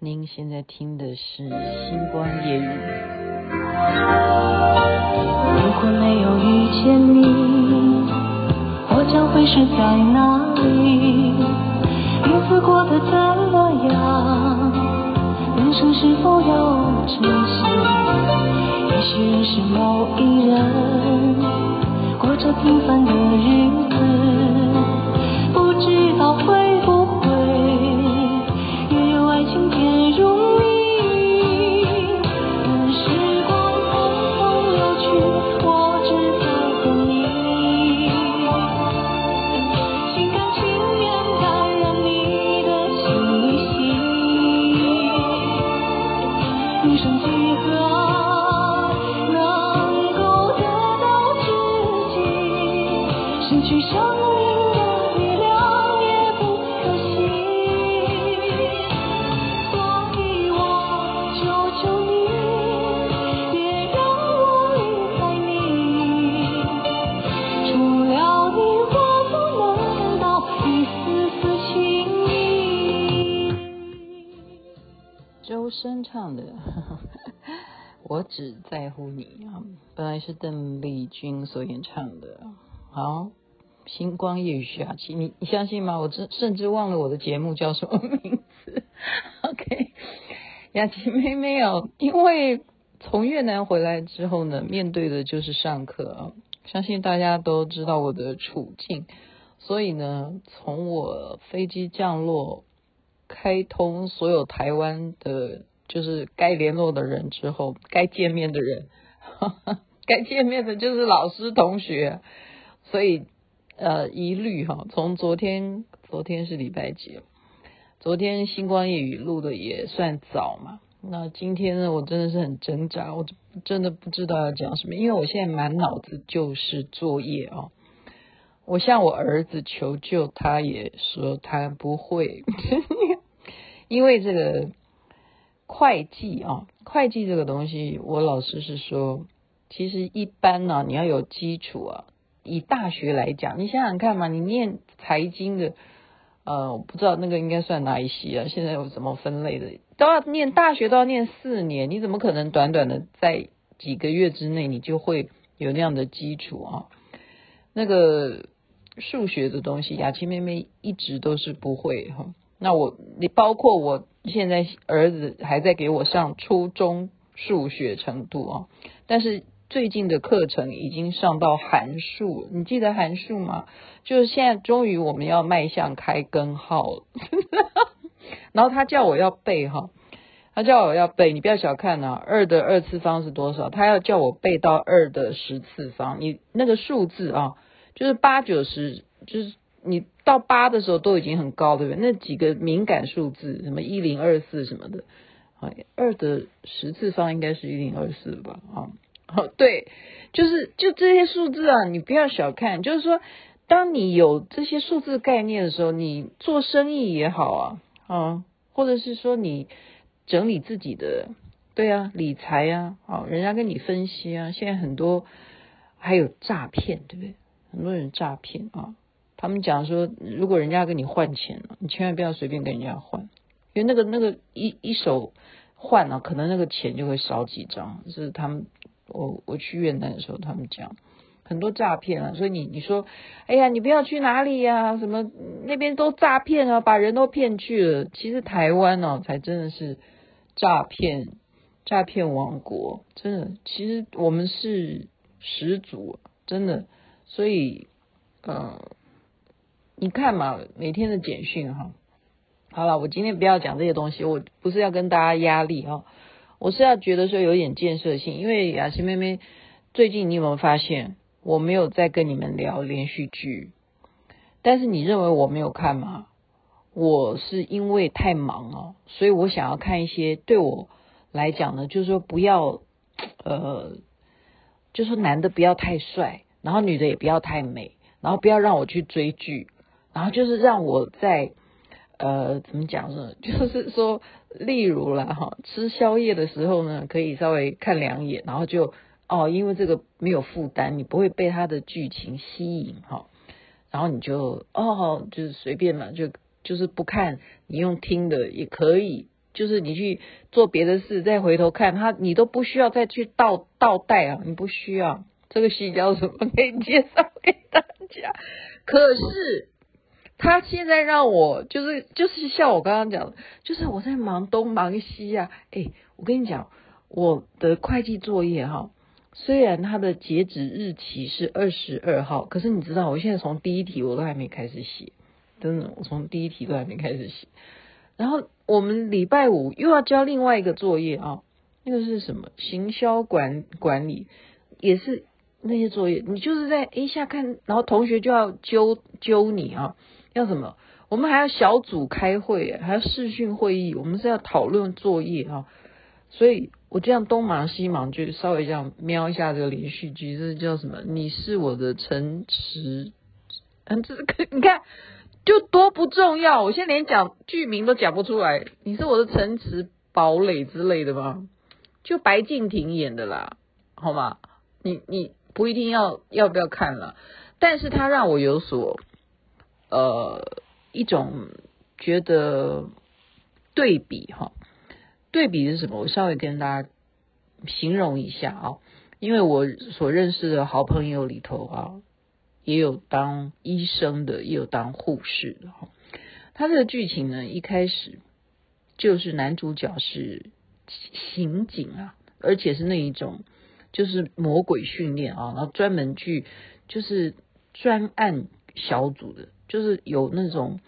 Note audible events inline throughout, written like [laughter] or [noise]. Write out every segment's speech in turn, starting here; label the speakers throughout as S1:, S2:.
S1: 您现在听的是《星光夜语》。
S2: 如果没有遇见你，我将会是在哪里？日子过得怎么样？人生是否要珍惜？也许认识某一人，过着平凡的日子，不知道
S1: 会只在乎你啊！本来是邓丽君所演唱的。好，星光夜雨徐雅琪，你你相信吗？我甚甚至忘了我的节目叫什么名字。[laughs] OK，雅琪妹妹哦，因为从越南回来之后呢，面对的就是上课啊。相信大家都知道我的处境，所以呢，从我飞机降落。开通所有台湾的，就是该联络的人之后，该见面的人，[laughs] 该见面的就是老师同学，所以呃一律哈，从昨天昨天是礼拜几？昨天星光夜雨录的也算早嘛。那今天呢，我真的是很挣扎，我真的不知道要讲什么，因为我现在满脑子就是作业哦。我向我儿子求救，他也说他不会，[laughs] 因为这个会计啊，会计这个东西，我老师是说，其实一般呢，你要有基础啊。以大学来讲，你想想看嘛，你念财经的，呃，我不知道那个应该算哪一系啊？现在有什么分类的，都要念大学都要念四年，你怎么可能短短的在几个月之内，你就会有那样的基础啊？那个。数学的东西，雅琪妹妹一直都是不会哈。那我，你包括我现在儿子还在给我上初中数学程度啊，但是最近的课程已经上到函数，你记得函数吗？就是现在终于我们要迈向开根号了，[laughs] 然后他叫我要背哈，他叫我要背，你不要小看啊，二的二次方是多少？他要叫我背到二的十次方，你那个数字啊。就是八九十，就是你到八的时候都已经很高，对不对？那几个敏感数字，什么一零二四什么的，啊二的十次方应该是一零二四吧？啊，对，就是就这些数字啊，你不要小看。就是说，当你有这些数字概念的时候，你做生意也好啊，啊，或者是说你整理自己的，对啊，理财啊，啊，人家跟你分析啊，现在很多还有诈骗，对不对？很多人诈骗啊，他们讲说，如果人家跟你换钱了，你千万不要随便跟人家换，因为那个那个一一手换啊，可能那个钱就会少几张。是他们，我我去越南的时候，他们讲很多诈骗啊，所以你你说，哎呀，你不要去哪里呀？什么那边都诈骗啊，把人都骗去了。其实台湾呢，才真的是诈骗诈骗王国，真的。其实我们是始祖，真的。所以，呃，你看嘛，每天的简讯哈，好了，我今天不要讲这些东西，我不是要跟大家压力哈，我是要觉得说有点建设性，因为雅琪妹妹最近你有没有发现我没有在跟你们聊连续剧？但是你认为我没有看吗？我是因为太忙哦，所以我想要看一些对我来讲呢，就是说不要，呃，就是说男的不要太帅。然后女的也不要太美，然后不要让我去追剧，然后就是让我在呃怎么讲呢？[laughs] 就是说，例如啦哈，吃宵夜的时候呢，可以稍微看两眼，然后就哦，因为这个没有负担，你不会被他的剧情吸引哈，然后你就哦，就是随便嘛，就就是不看，你用听的也可以，就是你去做别的事，再回头看他，你都不需要再去倒倒带啊，你不需要。这个戏叫什么？可以介绍给大家。可是他现在让我就是就是像我刚刚讲的，就是我在忙东忙西啊。哎，我跟你讲，我的会计作业哈，虽然它的截止日期是二十二号，可是你知道，我现在从第一题我都还没开始写，真的，我从第一题都还没开始写。然后我们礼拜五又要交另外一个作业啊，那个是什么？行销管管理，也是。那些作业，你就是在一下看，然后同学就要揪揪你啊，要什么？我们还要小组开会，还要视讯会议，我们是要讨论作业啊。所以我这样东忙西忙，就稍微这样瞄一下这个连续剧，这叫什么？你是我的城池，嗯，这个你看就多不重要。我现在连讲剧名都讲不出来，你是我的城池堡垒之类的吗？就白敬亭演的啦，好吗？你你。不一定要要不要看了，但是他让我有所呃一种觉得对比哈，对比是什么？我稍微跟大家形容一下啊，因为我所认识的好朋友里头啊，也有当医生的，也有当护士的哈。他这个剧情呢，一开始就是男主角是刑警啊，而且是那一种。就是魔鬼训练啊，然后专门去就是专案小组的，就是有那种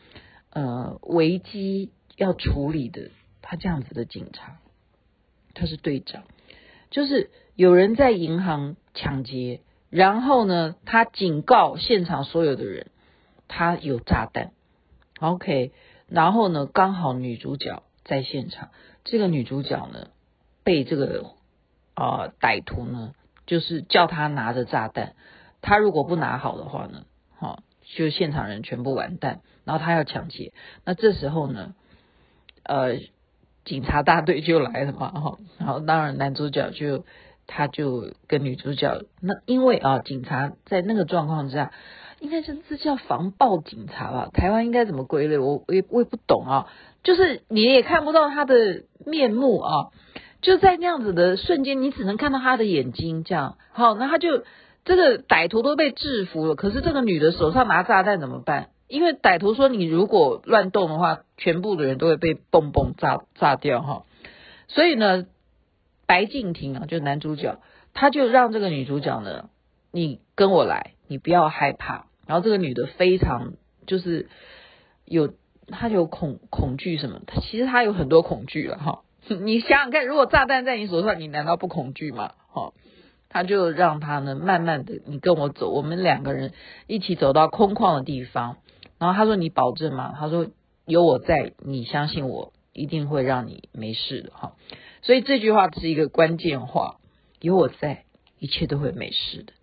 S1: 呃危机要处理的，他这样子的警察，他是队长，就是有人在银行抢劫，然后呢，他警告现场所有的人，他有炸弹，OK，然后呢，刚好女主角在现场，这个女主角呢被这个。啊，歹徒呢，就是叫他拿着炸弹，他如果不拿好的话呢，就现场人全部完蛋，然后他要抢劫，那这时候呢，呃，警察大队就来了嘛，哈，然后当然男主角就他就跟女主角，那因为啊，警察在那个状况之下，应该是这叫防暴警察吧？台湾应该怎么归类？我我也我也不懂啊，就是你也看不到他的面目啊。就在那样子的瞬间，你只能看到他的眼睛，这样好，那他就这个歹徒都被制服了，可是这个女的手上拿炸弹怎么办？因为歹徒说，你如果乱动的话，全部的人都会被嘣嘣炸炸掉哈。所以呢，白敬亭啊，就男主角，他就让这个女主角呢，你跟我来，你不要害怕。然后这个女的非常就是有，她有恐恐惧什么？她其实她有很多恐惧了哈。[laughs] 你想想看，如果炸弹在你手上，你难道不恐惧吗？哈，他就让他呢，慢慢的，你跟我走，我们两个人一起走到空旷的地方。然后他说：“你保证吗？”他说：“有我在，你相信我，一定会让你没事的。”哈，所以这句话是一个关键话，有我在，一切都会没事的。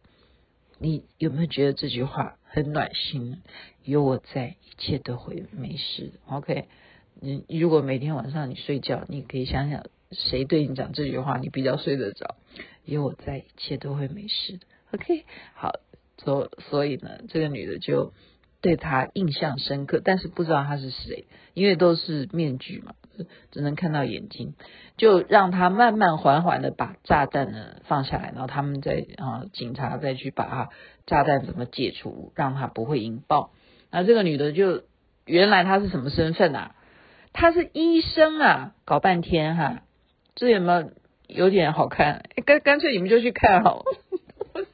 S1: 你有没有觉得这句话很暖心？有我在，一切都会没事的。OK。你如果每天晚上你睡觉，你可以想想谁对你讲这句话，你比较睡得着。有我在，一切都会没事的。OK，好，所所以呢，这个女的就对他印象深刻，但是不知道他是谁，因为都是面具嘛，只能看到眼睛，就让他慢慢缓缓的把炸弹呢放下来，然后他们再啊警察再去把他炸弹怎么解除，让他不会引爆。那这个女的就原来她是什么身份啊？她是医生啊，搞半天哈，这有没有有点好看？干干脆你们就去看好了。[laughs]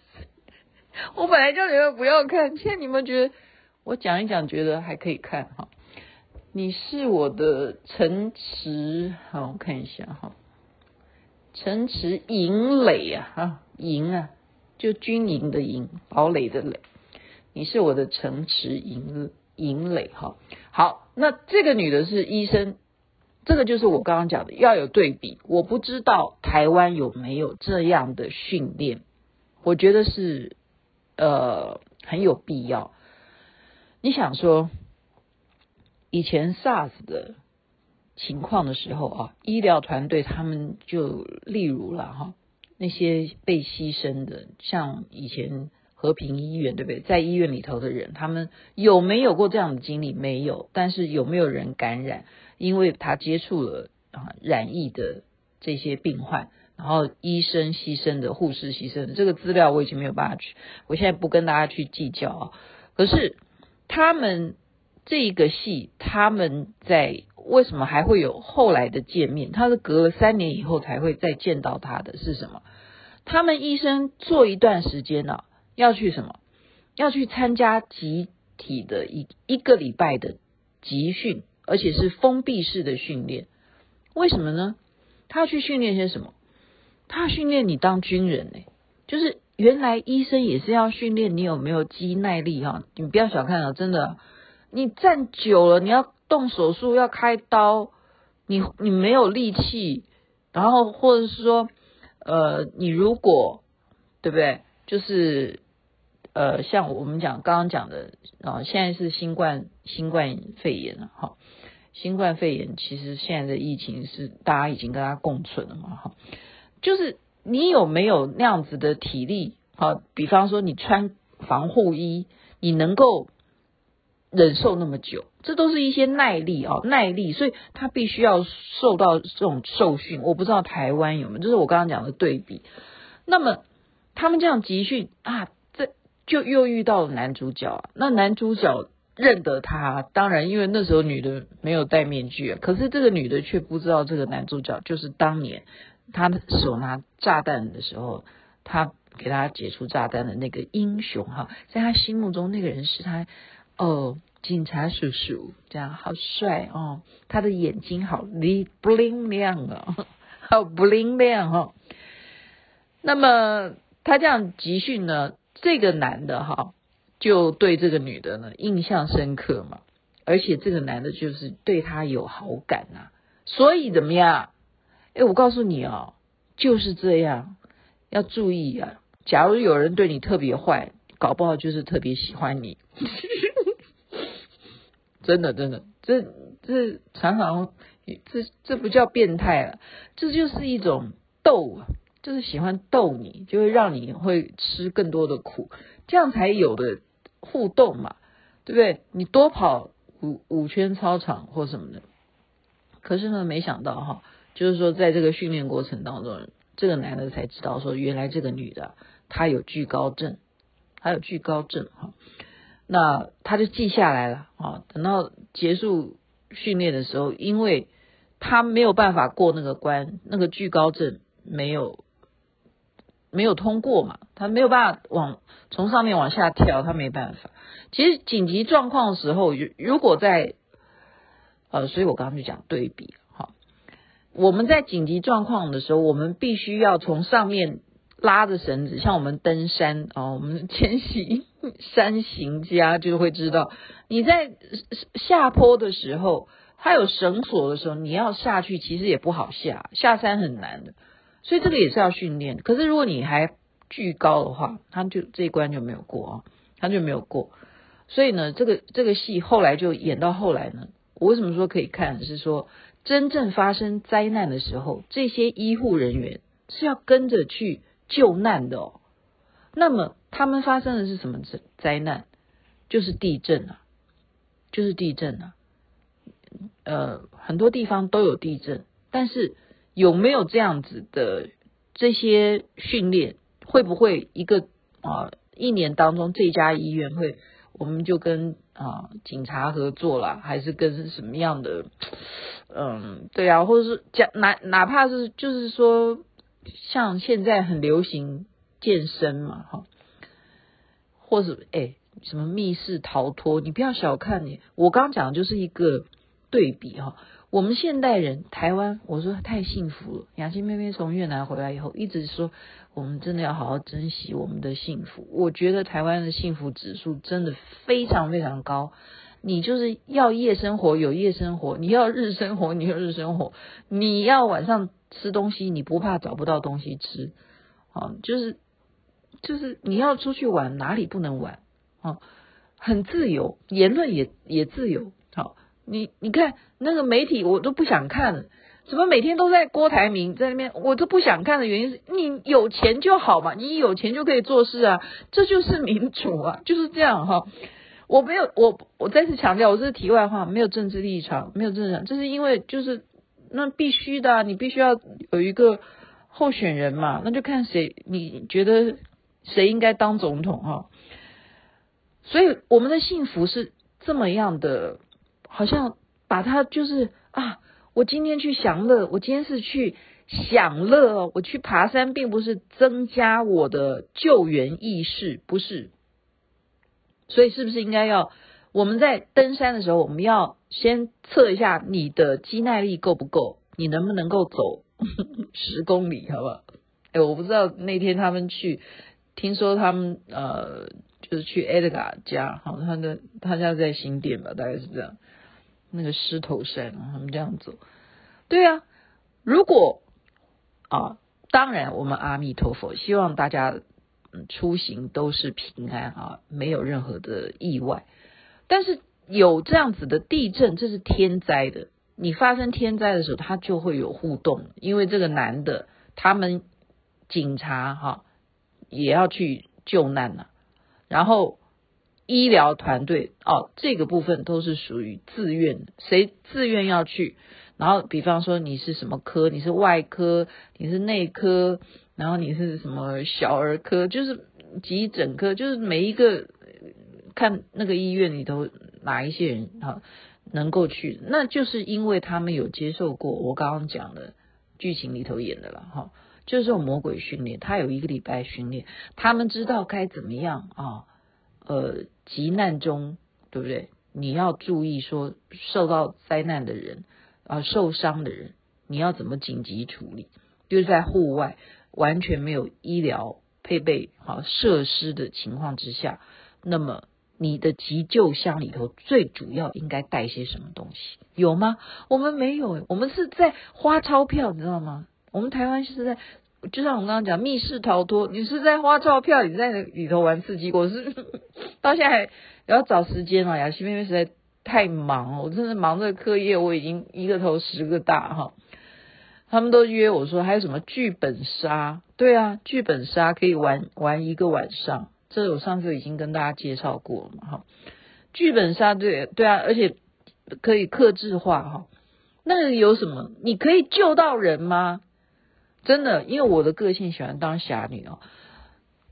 S1: 我本来叫你们不要看，现在你们觉得我讲一讲，觉得还可以看哈。你是我的城池，好，我看一下哈，城池营垒啊，哈，营啊，就军营的营，堡垒的垒。你是我的城池营营垒哈，好。那这个女的是医生，这个就是我刚刚讲的要有对比。我不知道台湾有没有这样的训练，我觉得是呃很有必要。你想说以前 SARS 的情况的时候啊，医疗团队他们就例如了哈，那些被牺牲的，像以前。和平医院对不对？在医院里头的人，他们有没有过这样的经历？没有。但是有没有人感染？因为他接触了啊染疫的这些病患，然后医生牺牲的、护士牺牲的，这个资料我已经没有办法去，我现在不跟大家去计较啊。可是他们这一个戏，他们在为什么还会有后来的见面？他是隔了三年以后才会再见到他的是什么？他们医生做一段时间呢、要去什么？要去参加集体的一一个礼拜的集训，而且是封闭式的训练。为什么呢？他要去训练些什么？他要训练你当军人呢、就是原来医生也是要训练你有没有肌耐力哈。你不要小看了，真的，你站久了，你要动手术要开刀，你你没有力气，然后或者是说，呃，你如果对不对？就是。呃，像我们讲刚刚讲的啊，现在是新冠新冠肺炎了哈。新冠肺炎其实现在的疫情是大家已经跟它共存了嘛哈。就是你有没有那样子的体力？好，比方说你穿防护衣，你能够忍受那么久，这都是一些耐力啊，耐力。所以他必须要受到这种受训。我不知道台湾有没有，就是我刚刚讲的对比。那么他们这样集训啊。这就又遇到了男主角啊，那男主角认得他，当然因为那时候女的没有戴面具，可是这个女的却不知道这个男主角就是当年他手拿炸弹的时候，他给他解除炸弹的那个英雄哈，在他心目中那个人是他哦，警察叔叔这样好帅哦，他的眼睛好灵不灵亮啊，[laughs] 好不灵亮哈，那么他这样集训呢？这个男的哈，就对这个女的呢印象深刻嘛，而且这个男的就是对她有好感呐、啊，所以怎么样？哎，我告诉你哦，就是这样，要注意啊。假如有人对你特别坏，搞不好就是特别喜欢你。[laughs] 真的，真的，这这常常这这不叫变态了，这就是一种逗啊。就是喜欢逗你，就会让你会吃更多的苦，这样才有的互动嘛，对不对？你多跑五五圈操场或什么的，可是呢，没想到哈，就是说在这个训练过程当中，这个男的才知道说，原来这个女的她有惧高症，她有惧高症哈，那他就记下来了啊，等到结束训练的时候，因为他没有办法过那个关，那个惧高症没有。没有通过嘛，他没有办法往从上面往下跳，他没办法。其实紧急状况的时候，如果在呃，所以我刚刚就讲对比，哈，我们在紧急状况的时候，我们必须要从上面拉着绳子，像我们登山啊、哦，我们千禧山行家就会知道，你在下坡的时候，它有绳索的时候，你要下去其实也不好下，下山很难的。所以这个也是要训练，可是如果你还巨高的话，他就这一关就没有过啊，他就没有过。所以呢，这个这个戏后来就演到后来呢，我为什么说可以看？是说真正发生灾难的时候，这些医护人员是要跟着去救难的哦。那么他们发生的是什么灾灾难？就是地震啊，就是地震啊。呃，很多地方都有地震，但是。有没有这样子的这些训练？会不会一个啊一年当中这家医院会，我们就跟啊警察合作了，还是跟什么样的？嗯，对啊，或者是讲哪哪怕是就是说，像现在很流行健身嘛，哈，或者哎什么密室逃脱，你不要小看你，我刚讲的就是一个对比哈。我们现代人，台湾，我说太幸福了。雅欣妹妹从越南回来以后，一直说我们真的要好好珍惜我们的幸福。我觉得台湾的幸福指数真的非常非常高。你就是要夜生活有夜生活，你要日生活你有日生活，你要晚上吃东西你不怕找不到东西吃，好，就是就是你要出去玩哪里不能玩啊？很自由，言论也也自由，好。你你看那个媒体，我都不想看。怎么每天都在郭台铭在那边，我都不想看的原因是你有钱就好嘛，你有钱就可以做事啊，这就是民主啊，就是这样哈。我没有，我我再次强调，我这是题外话，没有政治立场，没有政治立场，这是因为就是那必须的，你必须要有一个候选人嘛，那就看谁，你觉得谁应该当总统哈？所以我们的幸福是这么样的，好像把它就是啊，我今天去享乐，我今天是去享乐，我去爬山，并不是增加我的救援意识，不是。所以是不是应该要我们在登山的时候，我们要先测一下你的肌耐力够不够，你能不能够走 [laughs] 十公里，好不好？哎，我不知道那天他们去，听说他们呃。就是去 Edgar 家，好，他的他家在新店吧，大概是这样。那个狮头山，他们这样走。对啊，如果啊，当然我们阿弥陀佛，希望大家出行都是平安啊，没有任何的意外。但是有这样子的地震，这是天灾的。你发生天灾的时候，他就会有互动，因为这个男的，他们警察哈、也要去救难了、然后医疗团队哦，这个部分都是属于自愿的，谁自愿要去？然后比方说你是什么科，你是外科，你是内科，然后你是什么小儿科，就是急诊科，就是每一个看那个医院里头哪一些人哈能够去，那就是因为他们有接受过我刚刚讲的剧情里头演的了哈。就是这种魔鬼训练，他有一个礼拜训练，他们知道该怎么样啊？呃，急难中，对不对？你要注意说，受到灾难的人啊，受伤的人，你要怎么紧急处理？就是在户外完全没有医疗配备好设施的情况之下，那么你的急救箱里头最主要应该带些什么东西？有吗？我们没有，我们是在花钞票，你知道吗？我们台湾是在，就像我刚刚讲密室逃脱，你是在花钞票，你在里头玩刺激。我是到现在还要找时间啊，雅琪妹妹实在太忙了，我真的忙着课业，我已经一个头十个大哈。他们都约我说还有什么剧本杀？对啊，剧本杀可以玩玩一个晚上，这我上次已经跟大家介绍过了嘛哈。剧本杀对对啊，而且可以克制化哈。那个有什么？你可以救到人吗？真的，因为我的个性喜欢当侠女哦，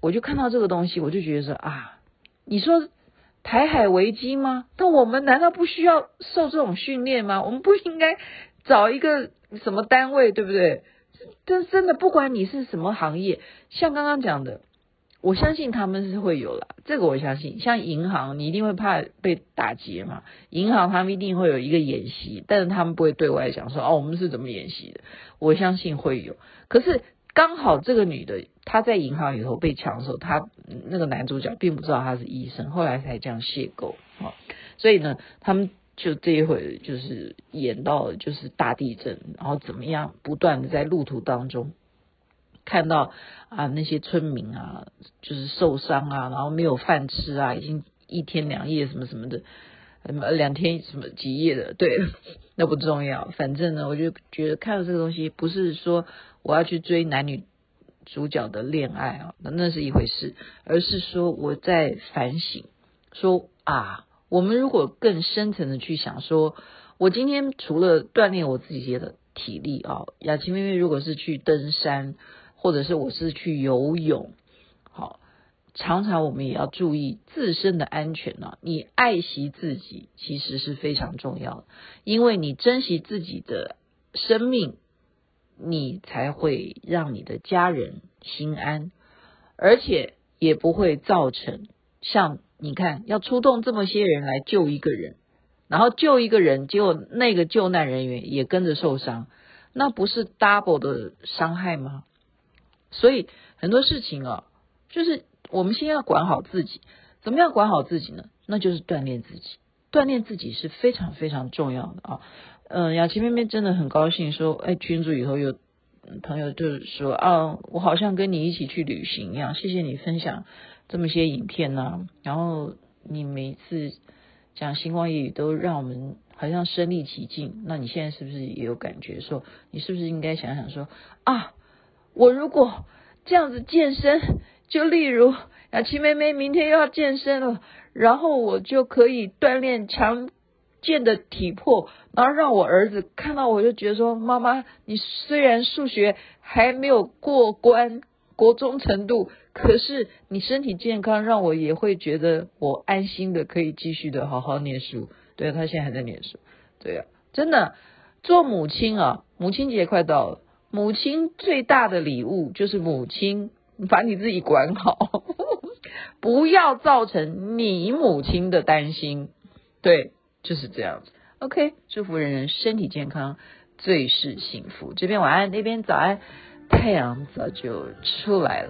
S1: 我就看到这个东西，我就觉得说啊，你说台海危机吗？但我们难道不需要受这种训练吗？我们不应该找一个什么单位，对不对？真真的，不管你是什么行业，像刚刚讲的。我相信他们是会有啦，这个我相信。像银行，你一定会怕被打劫嘛？银行他们一定会有一个演习，但是他们不会对外讲说哦，我们是怎么演习的。我相信会有。可是刚好这个女的她在银行里头被抢的时候，她那个男主角并不知道她是医生，后来才这样邂逅啊。所以呢，他们就这一回就是演到了就是大地震，然后怎么样不断的在路途当中。看到啊，那些村民啊，就是受伤啊，然后没有饭吃啊，已经一天两夜什么什么的，什么两天什么几夜的，对，那不重要。反正呢，我就觉得看到这个东西，不是说我要去追男女主角的恋爱啊，那是一回事，而是说我在反省，说啊，我们如果更深层的去想说，我今天除了锻炼我自己的体力啊，雅琪妹妹如果是去登山。或者是我是去游泳，好，常常我们也要注意自身的安全呢、啊。你爱惜自己其实是非常重要的，因为你珍惜自己的生命，你才会让你的家人心安，而且也不会造成像你看要出动这么些人来救一个人，然后救一个人，结果那个救难人员也跟着受伤，那不是 double 的伤害吗？所以很多事情啊，就是我们先要管好自己。怎么样管好自己呢？那就是锻炼自己。锻炼自己是非常非常重要的啊。嗯，雅琪妹妹真的很高兴说，哎，群组以后有朋友就是说啊，我好像跟你一起去旅行一样。谢谢你分享这么些影片呐、然后你每次讲星光夜语都让我们好像身临其境。那你现在是不是也有感觉说，你是不是应该想想说啊？我如果这样子健身，就例如雅琪妹妹明天又要健身了，然后我就可以锻炼强健的体魄，然后让我儿子看到我就觉得说，妈妈，你虽然数学还没有过关，国中程度，可是你身体健康，让我也会觉得我安心的可以继续的好好念书。对，他现在还在念书。对啊，真的，做母亲啊，母亲节快到了，母亲最大的礼物就是母亲把你自己管好，[laughs] 不要造成你母亲的担心。对，就是这样子。OK，祝福人人身体健康，最是幸福。这边晚安，那边早安，太阳早就出来了。